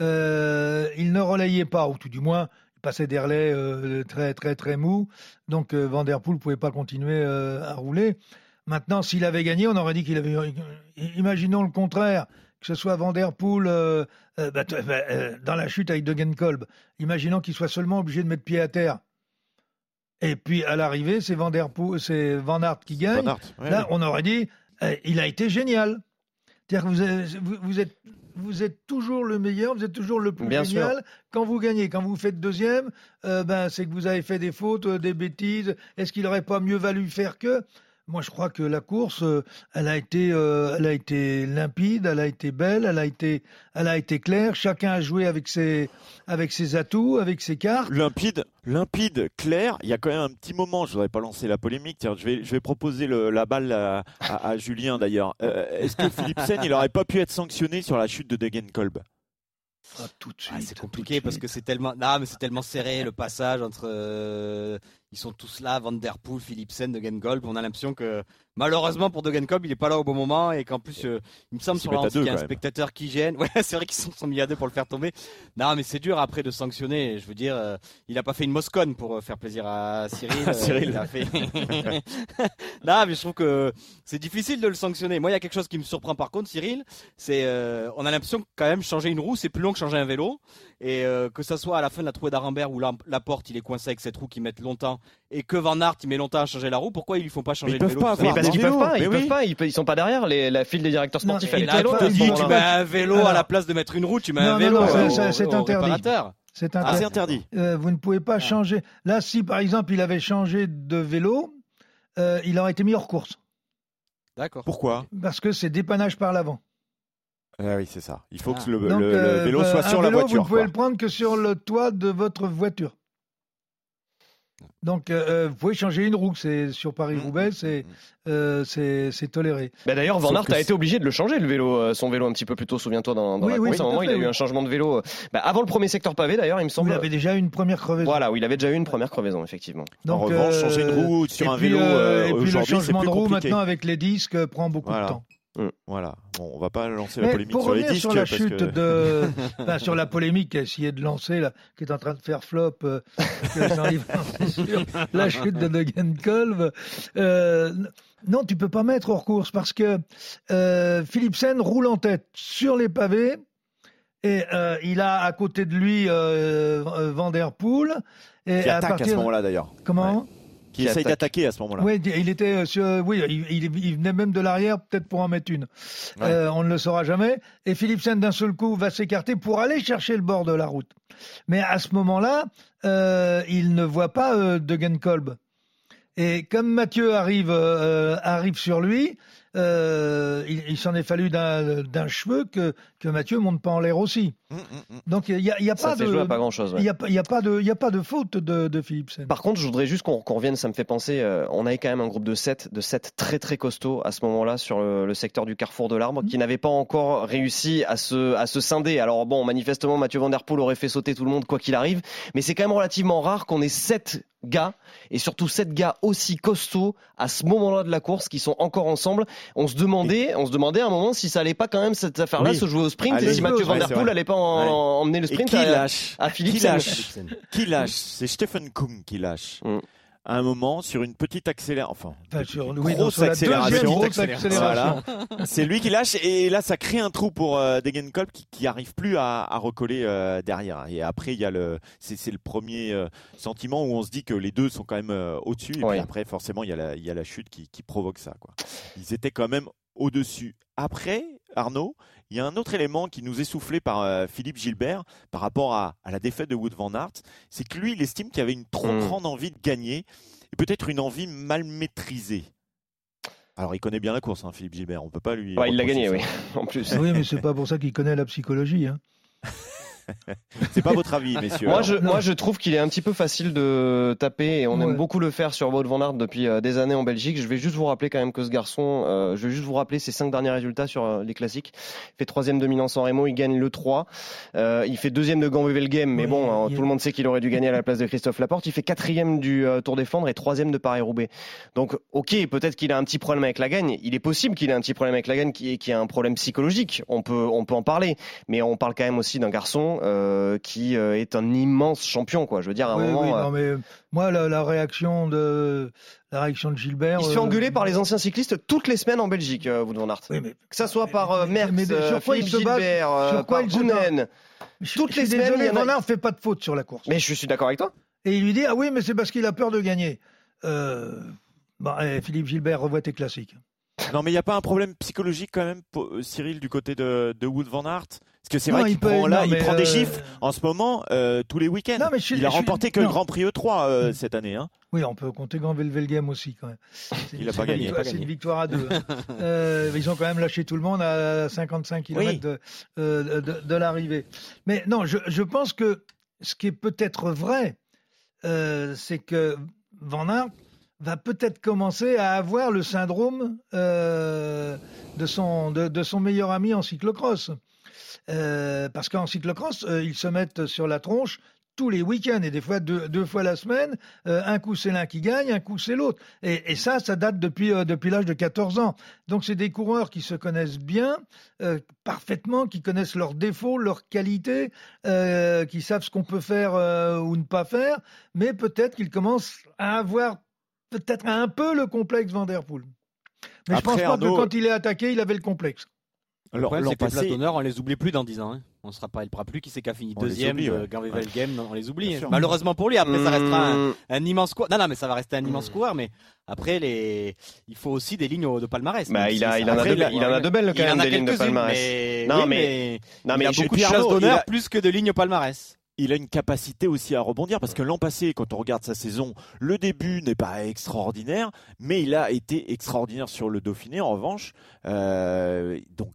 il ne relayait pas, ou tout du moins, il passait des relais très très très mous, donc Van Der Poel ne pouvait pas continuer à rouler. Maintenant, s'il avait gagné, on aurait dit qu'il avait... Imaginons le contraire, que ce soit Van Der Poel euh, euh, bah, bah, euh, dans la chute avec Degenkolb. Imaginons qu'il soit seulement obligé de mettre pied à terre. Et puis à l'arrivée, c'est Van Der Poel, c'est Van Aert qui gagne. Van Aert, ouais, Là, ouais. on aurait dit, euh, il a été génial. C'est-à-dire que vous, avez- vous, vous êtes, vous êtes toujours le meilleur, vous êtes toujours le plus Bien génial quand vous gagnez. Quand vous faites deuxième, euh, ben, c'est que vous avez fait des fautes, euh, des bêtises. Est-ce qu'il n'aurait pas mieux valu faire que Moi, je crois que la course, euh, elle a été, euh, elle a été limpide, elle a été belle, elle a été, elle a été claire. Chacun a joué avec ses, avec ses atouts, avec ses cartes. Limpide, limpide, clair. Il y a quand même un petit moment. Je voudrais pas lancer la polémique. Tiens, je vais, je vais proposer le- la balle à, à- à Julien d'ailleurs. Euh, Est-ce que Philipsen, il aurait pas pu être sanctionné sur la chute de Degenkolb? Ah, tout de Ah, c'est compliqué parce suite. que c'est tellement, non, mais c'est tellement serré le passage entre, euh, ils sont tous là, Van Der Poel, Philipsen, De Genkolb. On a l'impression que malheureusement pour De Genkolb, il est pas là au bon moment et qu'en plus, euh, il me semble sur qu'il y a un spectateur qui gêne. Ouais, c'est vrai qu'ils sont, sont mis à deux pour le faire tomber. Non, mais c'est dur après de sanctionner. Je veux dire, euh, il a pas fait une Moscone pour euh, faire plaisir à Cyril. Cyril. il a fait. non, mais je trouve que c'est difficile de le sanctionner. Moi, il y a quelque chose qui me surprend par contre, Cyril. C'est, euh, on a l'impression que quand même changer une roue, c'est plus long que changer un vélo. Et euh, que ça soit à la fin de la trouée d'Arambert où la, la porte il est coincé avec cette roue qui met longtemps et que Van Aert il met longtemps à changer la roue, pourquoi ils lui font pas changer Mais le vélo pas Mais parce qu'ils peuvent pas, ils oui. peuvent pas, ils, peuvent- ils sont pas derrière les- la file des directeurs Non, sportifs. et là, tu mets un vélo Alors- à la place de mettre une roue, tu mets Non, un vélo c'est- interdit. C'est Ah, interdit. c'est interdit. Euh, vous ne pouvez pas changer. Là, si par exemple il avait changé de vélo, euh, il aurait été mis hors course D'accord. Pourquoi? Parce que c'est dépannage par l'avant. Ah oui, c'est ça. Il faut Ah. que le, Donc, le- le euh, vélo bah, soit sur la vélo, voiture. Vous ne pouvez quoi. le prendre que sur le toit de votre voiture. Donc, euh, vous pouvez changer une roue. C'est sur Paris-Roubaix, c'est euh, c'est c'est toléré. Bah D'ailleurs, Van Aert a été obligé de le changer, le vélo, euh, son vélo un petit peu plus tôt. Souviens-toi dans, dans Oui, la oui, course, à un moment, il a eu un changement de vélo. euh, bah, avant le premier secteur pavé, d'ailleurs, il me Vous semble. avez déjà eu une première crevaison. Voilà, où il avait déjà eu une première crevaison, effectivement. en revanche, changer une roue sur un puis, vélo euh, et puis le changement de roue compliqué. maintenant avec les disques euh, prend beaucoup Voilà. de temps. Voilà. Bon, on va pas lancer la Mais polémique pour sur les revenir disques sur la parce chute que- de, enfin, sur la polémique qu'a essayé de lancer là, qui est en train de faire flop, euh, la chute de Degenkolb. Euh, non, tu peux pas mettre hors course parce que euh, Philipsen roule en tête sur les pavés et euh, il a à côté de lui euh, Van der Poel. Et qui à attaque à partir ce moment-là d'ailleurs. Comment Qui, Qui essaye attaque. d'attaquer à ce moment-là. Oui, il était euh, sur, oui, il, il- il venait même de l'arrière, peut-être pour en mettre une. Ouais. Euh, on ne le saura jamais. Et Philipsen, d'un seul coup, va s'écarter pour aller chercher le bord de la route. Mais à ce moment-là, euh, il ne voit pas euh, Degenkolb. Et comme Mathieu arrive, euh, arrive sur lui, euh, il, il s'en est fallu d'un d'un cheveu que, que Mathieu monte pas en l'air aussi. Hum, hum, hum. Donc il n'y a, y a pas de, joué à pas grand-chose. ouais. il y a, pas- il y a pas de, il y a pas de faute de, de Philipsen. Par contre, je voudrais juste qu'on qu'on revienne, ça me fait penser, euh, on avait quand même un groupe de 7, de 7 très très costauds à ce moment-là sur le, le secteur du carrefour de l'arbre qui n'avaient pas encore réussi à se, à se scinder. Alors bon, manifestement, Mathieu Van Der Poel aurait fait sauter tout le monde quoi qu'il arrive, mais c'est quand même relativement rare qu'on ait 7 gars, et surtout 7 gars aussi costauds à ce moment-là de la course qui sont encore ensemble. On se demandait, on se demandait à un moment si ça allait pas quand même cette affaire-là Oui. se jouer au sprint Allez, et si Mathieu Van Der Poel vrai. allait pas en- emmener le Et sprint qui à, lâche à Qui lâche Qui lâche C'est Stephen Kung qui lâche. Mm. À un moment, sur une petite accélération, enfin, Enfin, sur, oui, non, grosse sur accélération. Voilà. c'est lui qui lâche et là ça crée un trou pour euh, Degenkolb qui, qui arrive plus à, à recoller euh, derrière et après il y a le c'est le premier euh, sentiment où on se dit que les deux sont quand même euh, au-dessus et Ouais. puis après forcément il y a la il y a la chute qui, qui provoque ça quoi. Ils étaient quand même au-dessus. Après Arnaud, il y a un autre élément qui nous est soufflé par euh, Philippe Gilbert par rapport à, à la défaite de Wood van Aert, c'est que lui il estime qu'il y avait une trop Mm. grande envie de gagner et peut-être une envie mal maîtrisée. Alors il connaît bien la course, hein, Philippe Gilbert. On peut pas lui. Ouais, il l'a gagné, ça. oui, en plus. Oui, mais c'est pas pour ça qu'il connaît la psychologie. Hein. C'est pas votre avis, messieurs. Moi je, moi, je trouve qu'il est un petit peu facile de taper et on Ouais. aime beaucoup le faire sur Wout van Aert depuis euh, des années en Belgique. Je vais juste vous rappeler quand même que ce garçon, euh, je vais juste vous rappeler ses cinq derniers résultats sur euh, les classiques. Il fait troisième de Milan-San Remo, il gagne le 3. Euh, il fait deuxième de Gand-Wevelgem, mais Oui, bon, hein, tout le monde sait qu'il aurait dû gagner à la place de Christophe Laporte. Il fait quatrième du euh, Tour des Flandres et troisième de Paris-Roubaix. Donc, ok, peut-être qu'il a un petit problème avec la gagne. Il est possible qu'il ait un petit problème avec la gagne, qui qui a un problème psychologique. On peut, on peut en parler, mais on parle quand même aussi d'un garçon euh, qui euh, est un immense champion, quoi. Je veux dire, à un Oui, moment. oui, euh, non, mais moi, la, la réaction de la réaction de Gilbert. Il se fait euh, engueuler par les anciens cyclistes toutes les semaines en Belgique, euh, Wout van Aert. Oui, mais Que ça soit par mais- Merckx, mais sur quoi il Philippe se base Gilbert, euh, Sur quoi par il se je- toutes les semaines, désolé, il y en a- Van Aert fait pas de faute sur la course. Mais je suis d'accord avec toi. Et il lui dit ah oui, mais c'est parce qu'il a peur de gagner. Euh, bah, eh, Philippe Gilbert, revois tes classiques. Non, mais il n'y a pas un problème psychologique quand même, Cyril, du côté de, de Wood Van Aert? Parce que c'est vrai il qu'il peut- prend, là, non, il prend des euh, chiffres en ce moment euh, tous les week-ends. Non, mais je suis- il a suis- remporté que non. le Grand Prix E3 euh, cette année. Hein. Oui, on peut compter Grand Velvelgem aussi quand même. C'est- Il a c'est pas une gagné, il C'est une victoire à deux. hein. Euh, ils ont quand même lâché tout le monde à 55 km Oui. de, euh, de, de l'arrivée. Mais non, je, je pense que ce qui est peut-être vrai, euh, c'est que Van Aert va peut-être commencer à avoir le syndrome euh, de, son, de, de son meilleur ami en cyclocross. Euh, parce qu'en cyclocross, euh, ils se mettent sur la tronche tous les week-ends et des fois deux, deux fois la semaine. Euh, un coup c'est l'un qui gagne, un coup c'est l'autre. Et, et ça, ça date depuis, euh, depuis l'âge de 14 ans. Donc c'est des coureurs qui se connaissent bien, euh, parfaitement, qui connaissent leurs défauts, leurs qualités, qui savent ce qu'on peut faire ou ne pas faire, mais peut-être qu'ils commencent à avoir peut-être un peu le complexe Van Der Poel. Mais Après, je pense pas Arnaud- que quand il est attaqué, il avait le complexe. Le Alors, problème, l'an c'est que les platonneurs, on les oublie plus dans 10 ans. hein. On sera pas, il pourra plus qui c'est qui a fini On deuxième oublie, de ouais. Game, non, on les oublie. Hein. sûr. Malheureusement pour lui, après ça restera un, Mmh. un immense coureur. Non, non, mais ça va rester un immense coureur, mais après les, il faut aussi des lignes de palmarès. Bah, il a, il en a reste- de, il en a de belles quand Il en même a des lignes de quelques-unes, palmarès. mais, Non, oui, mais- mais Non il mais a beaucoup de il d'honneur plus que de lignes au palmarès. Il a une capacité aussi à rebondir parce que l'an passé, quand on regarde sa saison, le début n'est pas extraordinaire, mais il a été extraordinaire sur le Dauphiné. En revanche, euh, donc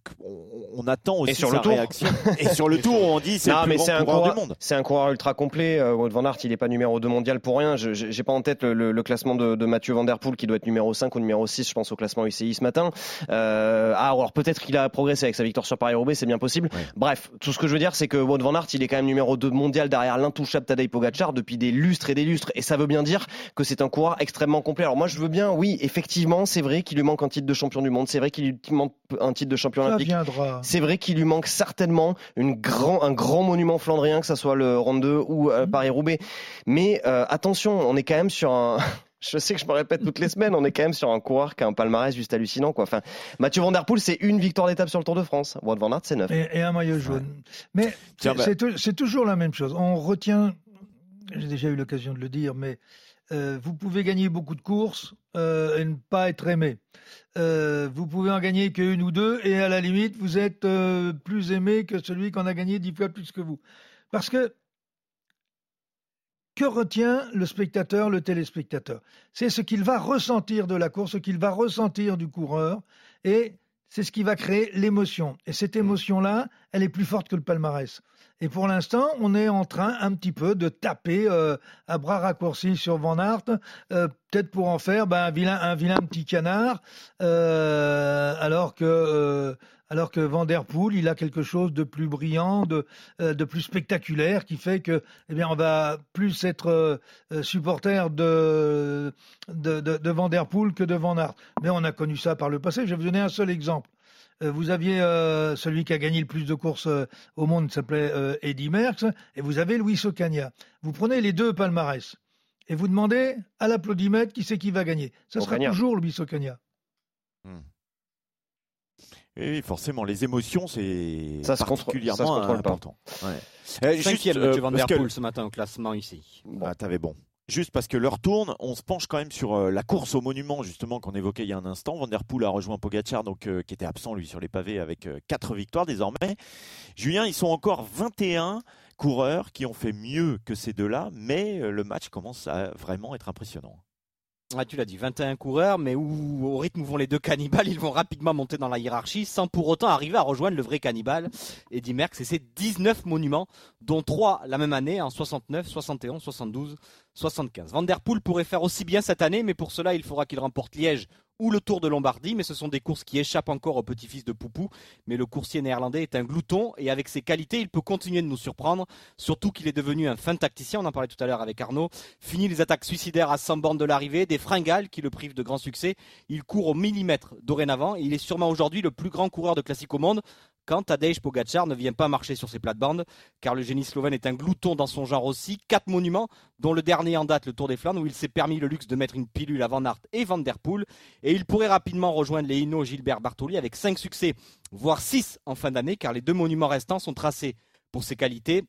on, attend aussi sur sa le tour. réaction. Et sur le tour, on dit c'est le plus mais grand c'est un coureur du monde. c'est un coureur ultra complet. Euh, Wout van Aert, il n'est pas numéro 2 mondial pour rien. Je j'ai pas en tête le, le- le classement de, de Mathieu Van Der Poel qui doit être numéro 5 ou numéro 6, je pense au classement UCI ce matin. Euh, ah, alors peut-être qu'il a progressé avec sa victoire sur Paris-Roubaix, c'est bien possible. Ouais. Bref, tout ce que je veux dire, c'est que Wout van Aert, il est quand même numéro 2 mondial derrière l'intouchable Tadej Pogacar depuis des lustres et des lustres. Et ça veut bien dire que c'est un coureur extrêmement complet. Alors moi, je veux bien, oui, effectivement, c'est vrai qu'il lui manque un titre de champion du monde. C'est vrai qu'il lui manque un titre de champion Ça olympique. C'est vrai qu'il lui manque certainement une grand, un grand monument flandrien, que ce soit le Ronde 2 ou euh, Paris-Roubaix. Mais euh, attention, on est quand même sur un. Je sais que je me répète toutes les semaines, on est quand même sur un coureur qui a un palmarès juste hallucinant. Quoi. Enfin, Mathieu Van Der Poel, c'est une victoire d'étape sur le Tour de France. Wout van Aert, c'est neuf. Et, et un maillot jaune. Mais Tiens, c'est c'est tou- c'est toujours la même chose. On retient, j'ai déjà eu l'occasion de le dire, mais euh, vous pouvez gagner beaucoup de courses euh, et ne pas être aimé. Euh, vous pouvez en gagner qu'une ou deux et à la limite, vous êtes euh, plus aimé que celui qui en a gagné dix fois plus que vous. Parce que que retient le spectateur, le téléspectateur? C'est ce qu'il va ressentir de la course, ce qu'il va ressentir du coureur, et c'est ce qui va créer l'émotion. Et cette émotion-là, elle est plus forte que le palmarès. Et pour l'instant, on est en train un petit peu de taper euh, à bras raccourcis sur Van Aert, euh, peut-être pour en faire ben, un, vilain, un vilain petit canard, euh, alors que alors que Van Der Poel, il a quelque chose de plus brillant, de, euh, de plus spectaculaire, qui fait que, eh bien, on va plus être euh, euh, supporter de, de, de, de Van Der Poel que de Van Aert. Mais on a connu ça par le passé. Je vais vous donner un seul exemple. Vous aviez euh, celui qui a gagné le plus de courses euh, au monde, s'appelait euh, Eddy Merckx, et vous avez Luis Ocaña. Vous prenez les deux palmarès et vous demandez à l'applaudimètre qui c'est qui va gagner. Ça sera toujours Luis Ocaña. Et oui, forcément, les émotions, c'est Ça se contrôle- particulièrement ça se contrôle important. Ouais. Euh, juste, Cinquième, euh, Van Der que- ce matin au classement ici. Ah, t'avais bon. Juste parce que l'heure tourne, on se penche quand même sur euh, la course au monument justement qu'on évoquait il y a un instant. Van der Poel a rejoint Pogacar, donc euh, qui était absent lui sur les pavés avec euh, quatre victoires désormais. Julien, ils sont encore 21 coureurs qui ont fait mieux que ces deux-là, mais euh, le match commence à vraiment être impressionnant. Ah, tu l'as dit, 21 coureurs, mais où, au rythme où vont les deux cannibales, ils vont rapidement monter dans la hiérarchie sans pour autant arriver à rejoindre le vrai cannibale, Eddy Merckx, et ses 19 monuments, dont 3 la même année, en 69, 71, 72, 75. Van pourrait faire aussi bien cette année, mais pour cela, il faudra qu'il remporte Liège ou le Tour de Lombardie, mais ce sont des courses qui échappent encore au petit-fils de Poupou. Mais le coursier néerlandais est un glouton, et avec ses qualités, il peut continuer de nous surprendre, surtout qu'il est devenu un fin tacticien, on en parlait tout à l'heure avec Arnaud, Fini les attaques suicidaires à 100 bornes de l'arrivée, des fringales qui le privent de grand succès. Il court au millimètre dorénavant il est sûrement aujourd'hui le plus grand coureur de classique au monde Tadej Pogacar ne vient pas marcher sur ses plates-bandes, car le génie slovène est un glouton dans son genre aussi. Quatre monuments, dont le dernier en date, le Tour des Flandres, où il s'est permis le luxe de mettre une pilule à Van et Van Der Poel. Et il pourrait rapidement rejoindre les Hino Gilbert Bartoli avec cinq succès, voire six en fin d'année, car les deux monuments restants sont tracés pour ses qualités.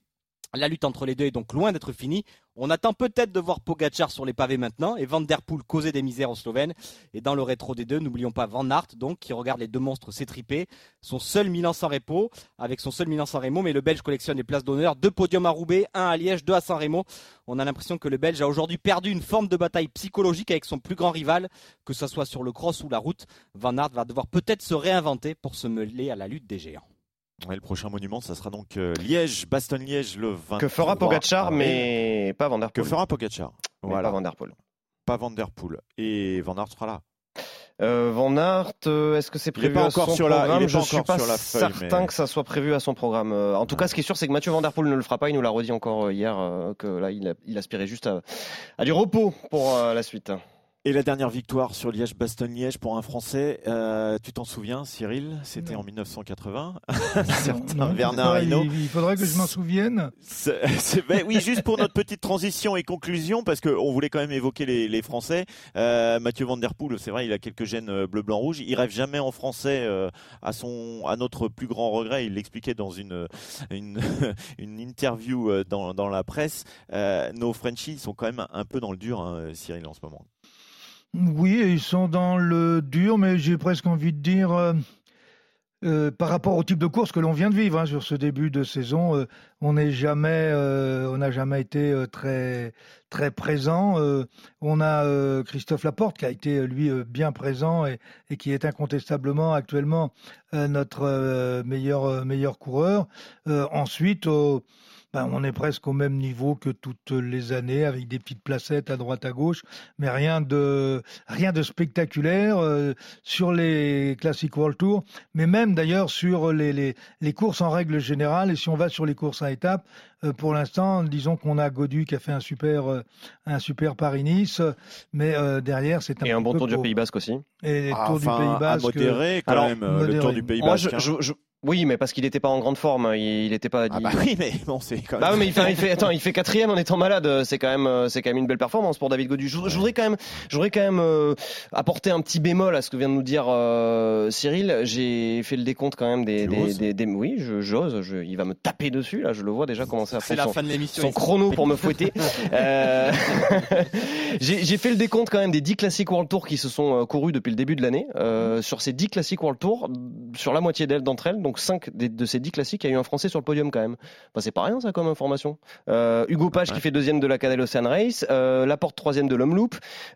La lutte entre les deux est donc loin d'être finie. On attend peut-être de voir Pogacar sur les pavés maintenant et Van Der Poel causer des misères aux Slovènes. Et dans le rétro des deux, n'oublions pas Van Aert, donc, qui regarde les deux monstres s'étriper. Son seul Milan sans Remo, avec son seul Milan sans Remo, mais le Belge collectionne les places d'honneur. Deux podiums à Roubaix, un à Liège, deux à San Remo. On a l'impression que le Belge a aujourd'hui perdu une forme de bataille psychologique avec son plus grand rival, que ce soit sur le cross ou la route. Van Aert va devoir peut-être se réinventer pour se mêler à la lutte des géants. Le prochain monument, ça sera donc euh, Liège, Bastogne-Liège le 20. Que fera Pogacar, mais pas Van Der Que fera Pogacar? Voilà, pas Van Der Poel. pas Van Der Poel. Et Van Aert sera là. Euh, Van Aert, euh, est-ce que c'est prévu pas à encore son sur programme? Je encore suis pas sur la feuille, certain mais- que ça soit prévu à son programme. Euh, En tout cas, ce qui est sûr, c'est que Mathieu Van Der Poel ne le fera pas. Il nous l'a redit encore hier que là, il, aspirait juste à, à du repos pour la suite. Et la dernière victoire sur Liège-Bastogne-Liège pour un Français, euh, tu t'en souviens, Cyril? C'était en 1980. Non, Certain non, Bernard Hinault. il faudrait que je m'en souvienne. C'est- ben oui, juste pour notre petite transition et conclusion, parce qu'on voulait quand même évoquer les, les Français. Euh, Mathieu Van Der Poel, c'est vrai, il a quelques gènes euh, bleu, blanc, rouge. Il rêve jamais en français, euh, à son, à notre plus grand regret. Il l'expliquait dans une, une, une interview dans, dans la presse. Nos Frenchies sont quand même un peu dans le dur, hein, Cyril, en ce moment. Oui, ils sont dans le dur, mais j'ai presque envie de dire, euh, euh, par rapport au type de course que l'on vient de vivre hein, sur ce début de saison, euh, on n'est jamais, on n'a jamais été très très présent. On a Christophe Laporte qui a été lui bien présent et, qui est incontestablement actuellement notre meilleur meilleur coureur. Ensuite. Euh, ben, on est presque au même niveau que toutes les années, avec des petites placettes à droite à gauche, mais rien de rien de spectaculaire euh, sur les Classic World Tour, mais même d'ailleurs sur les, les, les courses en règle générale. Et si on va sur les courses à étapes, euh, pour l'instant, disons qu'on a Godu qui a fait un super euh, un super Paris-Nice, mais euh, derrière c'est un Et un bon peu tour du. Pays Basque aussi. Et les Ah, tours du Pays à Basque. modérer quand Alors, même euh, le modéré. tour du Pays Moi, Basque. je, hein. je- je- oui, mais parce qu'il n'était pas en grande forme. hein. Il, il était pas. Ah bah oui, mais bon, c'est quand même. Bah oui, mais il fait, il fait, attends, il fait quatrième en étant malade. C'est quand même, euh, c'est quand même une belle performance pour David Godu. Je, je voudrais quand même, je voudrais quand même euh, apporter un petit bémol à ce que vient de nous dire euh, Cyril. J'ai fait le décompte quand même des, des, des- des- oui, j'ose. Je, il va me taper dessus là. Je le vois déjà commencer à la son, fin de l'émission. son chrono pour me fouetter. Euh, J'ai j'ai fait le décompte quand même des 10 classiques World Tour qui se sont euh, courus depuis le début de l'année. Euh, sur ces 10 classiques World Tour, sur la moitié d'elles d'entre elles, donc 5 de ces 10 classiques, il y a eu un Français sur le podium quand même. Bah, c'est pas rien ça comme information. Euh, Hugo Page qui fait deuxième de la Cadel Ocean Race, euh, Laporte troisième de l'Homme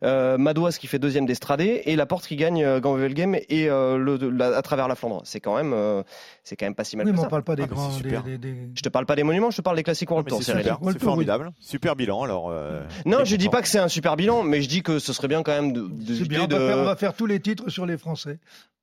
euh, Madouas qui fait deuxième d'Estradé et Laporte qui gagne euh, Game et euh, le, de- la- à travers la Flandre. C'est quand même, euh, c'est quand même pas si mal Oui, que mais on ça. parle pas des Ah, grands. c'est des- super. des- des- Je te parle pas des monuments, je te parle des classiques World Tour. c'est oui. formidable, super bilan. Alors, euh, Non, je dis pas que c'est un super bilan, mais je dis que ce serait bien quand même de. bien, on de- va, faire, on va faire tous les titres sur les Français.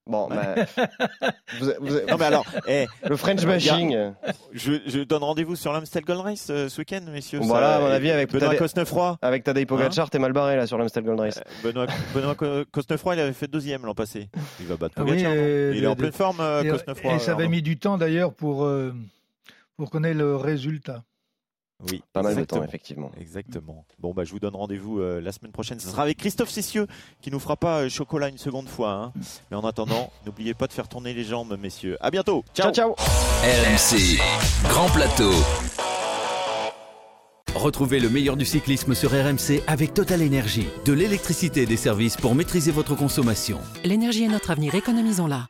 Bon, vous- vous- Non mais alors, eh, le French bashing. je, je donne rendez-vous sur l'Amstel Gold Race euh, ce week-end, messieurs. Voilà, Ça, à mon avis, avec Benoît Tadej- Cosnefroy. Avec Tadej Pogacar, t'es mal barré là sur l'Amstel Gold Race. Euh, Benoît, Benoît Co- Cosnefroy, il avait fait deuxième l'an passé. Il va battre Ah oui, Pogacar. non et- il est en de- pleine forme, euh, Et, Cosnefroy. et ça avait mis du temps d'ailleurs pour, euh, pour connaître le résultat. Oui, Pas mal de temps, effectivement. Exactement. Bon, bah, je vous donne rendez-vous euh, la semaine prochaine. Ce sera avec Christophe Cessieux qui nous fera pas euh, chocolat une seconde fois. hein. Mais en attendant, n'oubliez pas de faire tourner les jambes, messieurs. À bientôt. Ciao. Ciao, ciao. RMC, Grand Plateau. Retrouvez le meilleur du cyclisme sur RMC avec Total Énergie. De l'électricité et des services pour maîtriser votre consommation. L'énergie est notre avenir, économisons-la.